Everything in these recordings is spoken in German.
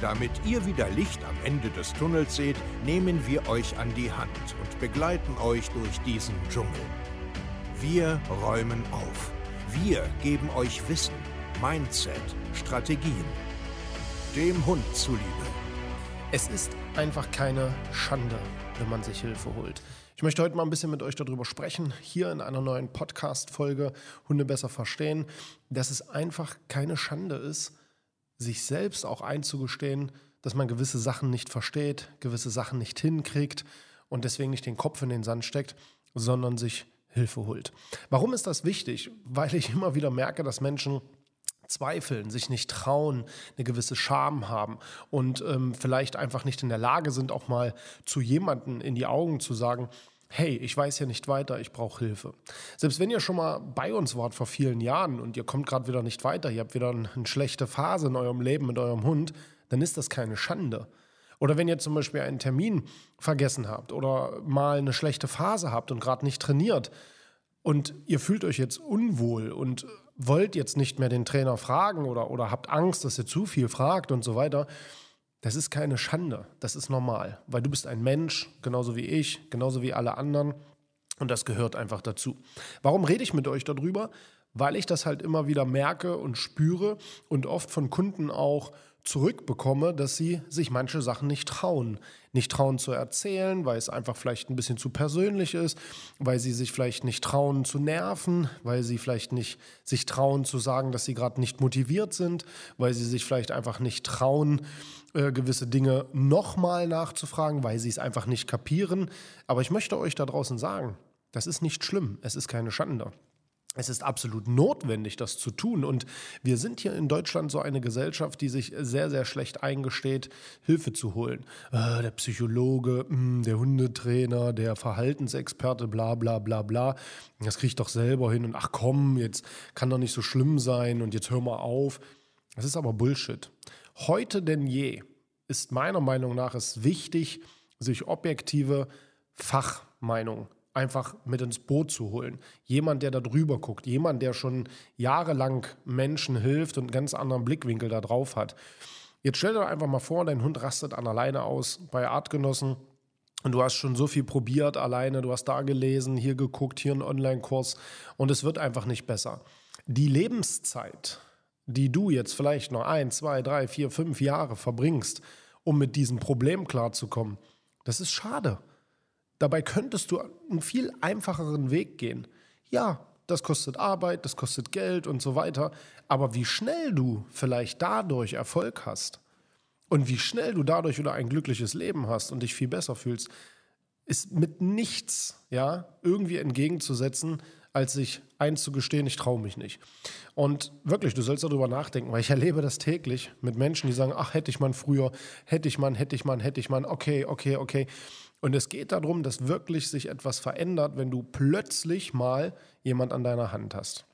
Damit ihr wieder Licht am Ende des Tunnels seht, nehmen wir euch an die Hand und begleiten euch durch diesen Dschungel. Wir räumen auf. Wir geben euch Wissen, Mindset, Strategien. Dem Hund zuliebe. Es ist einfach keine Schande, wenn man sich Hilfe holt. Ich möchte heute mal ein bisschen mit euch darüber sprechen, hier in einer neuen Podcast-Folge Hunde besser verstehen, dass es einfach keine Schande ist, sich selbst auch einzugestehen, dass man gewisse Sachen nicht versteht, gewisse Sachen nicht hinkriegt und deswegen nicht den Kopf in den Sand steckt, sondern sich Hilfe holt. Warum ist das wichtig? Weil ich immer wieder merke, dass Menschen zweifeln, sich nicht trauen, eine gewisse Scham haben und ähm, vielleicht einfach nicht in der Lage sind, auch mal zu jemandem in die Augen zu sagen, hey, ich weiß ja nicht weiter, ich brauche Hilfe. Selbst wenn ihr schon mal bei uns wart vor vielen Jahren und ihr kommt gerade wieder nicht weiter, ihr habt wieder eine schlechte Phase in eurem Leben mit eurem Hund, dann ist das keine Schande. Oder wenn ihr zum Beispiel einen Termin vergessen habt oder mal eine schlechte Phase habt und gerade nicht trainiert und ihr fühlt euch jetzt unwohl und wollt jetzt nicht mehr den Trainer fragen oder, oder habt Angst, dass ihr zu viel fragt und so weiter, das ist keine Schande, das ist normal, weil du bist ein Mensch, genauso wie ich, genauso wie alle anderen und das gehört einfach dazu. Warum rede ich mit euch darüber? Weil ich das halt immer wieder merke und spüre und oft von Kunden auch zurückbekomme, dass sie sich manche Sachen nicht trauen. Nicht trauen zu erzählen, weil es einfach vielleicht ein bisschen zu persönlich ist, weil sie sich vielleicht nicht trauen zu nerven, weil sie vielleicht nicht sich trauen zu sagen, dass sie gerade nicht motiviert sind, weil sie sich vielleicht einfach nicht trauen, äh, gewisse Dinge nochmal nachzufragen, weil sie es einfach nicht kapieren. Aber ich möchte euch da draußen sagen, das ist nicht schlimm, es ist keine Schande. Es ist absolut notwendig, das zu tun. Und wir sind hier in Deutschland so eine Gesellschaft, die sich sehr, sehr schlecht eingesteht, Hilfe zu holen. Äh, der Psychologe, hm, der Hundetrainer, der Verhaltensexperte, bla bla bla bla. Das kriege ich doch selber hin. Und ach komm, jetzt kann doch nicht so schlimm sein und jetzt hör mal auf. Das ist aber Bullshit. Heute denn je ist meiner Meinung nach es wichtig, sich objektive Fachmeinungen einfach mit ins Boot zu holen. Jemand, der da drüber guckt, jemand, der schon jahrelang Menschen hilft und einen ganz anderen Blickwinkel da drauf hat. Jetzt stell dir einfach mal vor, dein Hund rastet an alleine aus bei Artgenossen und du hast schon so viel probiert alleine, du hast da gelesen, hier geguckt, hier einen Online-Kurs und es wird einfach nicht besser. Die Lebenszeit, die du jetzt vielleicht noch ein, zwei, drei, vier, fünf Jahre verbringst, um mit diesem Problem klarzukommen, das ist schade. Dabei könntest du einen viel einfacheren Weg gehen. Ja, das kostet Arbeit, das kostet Geld und so weiter. Aber wie schnell du vielleicht dadurch Erfolg hast und wie schnell du dadurch wieder ein glückliches Leben hast und dich viel besser fühlst, ist mit nichts ja, irgendwie entgegenzusetzen, als sich einzugestehen, ich traue mich nicht. Und wirklich, du sollst darüber nachdenken, weil ich erlebe das täglich mit Menschen, die sagen, ach, hätte ich man früher, hätte ich man, hätte ich man, hätte ich man, okay, okay, okay. Und es geht darum, dass wirklich sich etwas verändert, wenn du plötzlich mal jemand an deiner Hand hast.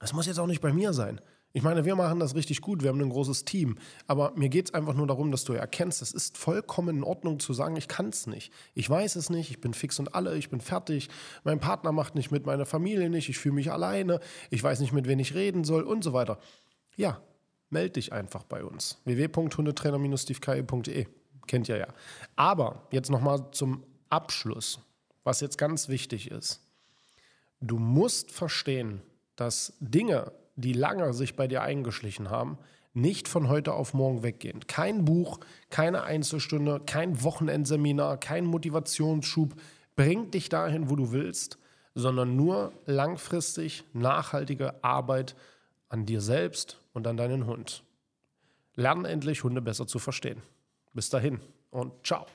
Das muss jetzt auch nicht bei mir sein. Ich meine, wir machen das richtig gut, wir haben ein großes Team. Aber mir geht es einfach nur darum, dass du erkennst, es ist vollkommen in Ordnung zu sagen, ich kann es nicht. Ich weiß es nicht, ich bin fix und alle, ich bin fertig. Mein Partner macht nicht mit, meine Familie nicht, ich fühle mich alleine, ich weiß nicht, mit wem ich reden soll und so weiter. Ja, melde dich einfach bei uns. www.hundetrainer-stevekei.de kennt ihr ja. Aber jetzt nochmal zum Abschluss, was jetzt ganz wichtig ist. Du musst verstehen, dass Dinge, die lange sich bei dir eingeschlichen haben, nicht von heute auf morgen weggehen. Kein Buch, keine Einzelstunde, kein Wochenendseminar, kein Motivationsschub bringt dich dahin, wo du willst, sondern nur langfristig nachhaltige Arbeit an dir selbst und an deinen Hund. Lern endlich Hunde besser zu verstehen. Bis dahin und ciao.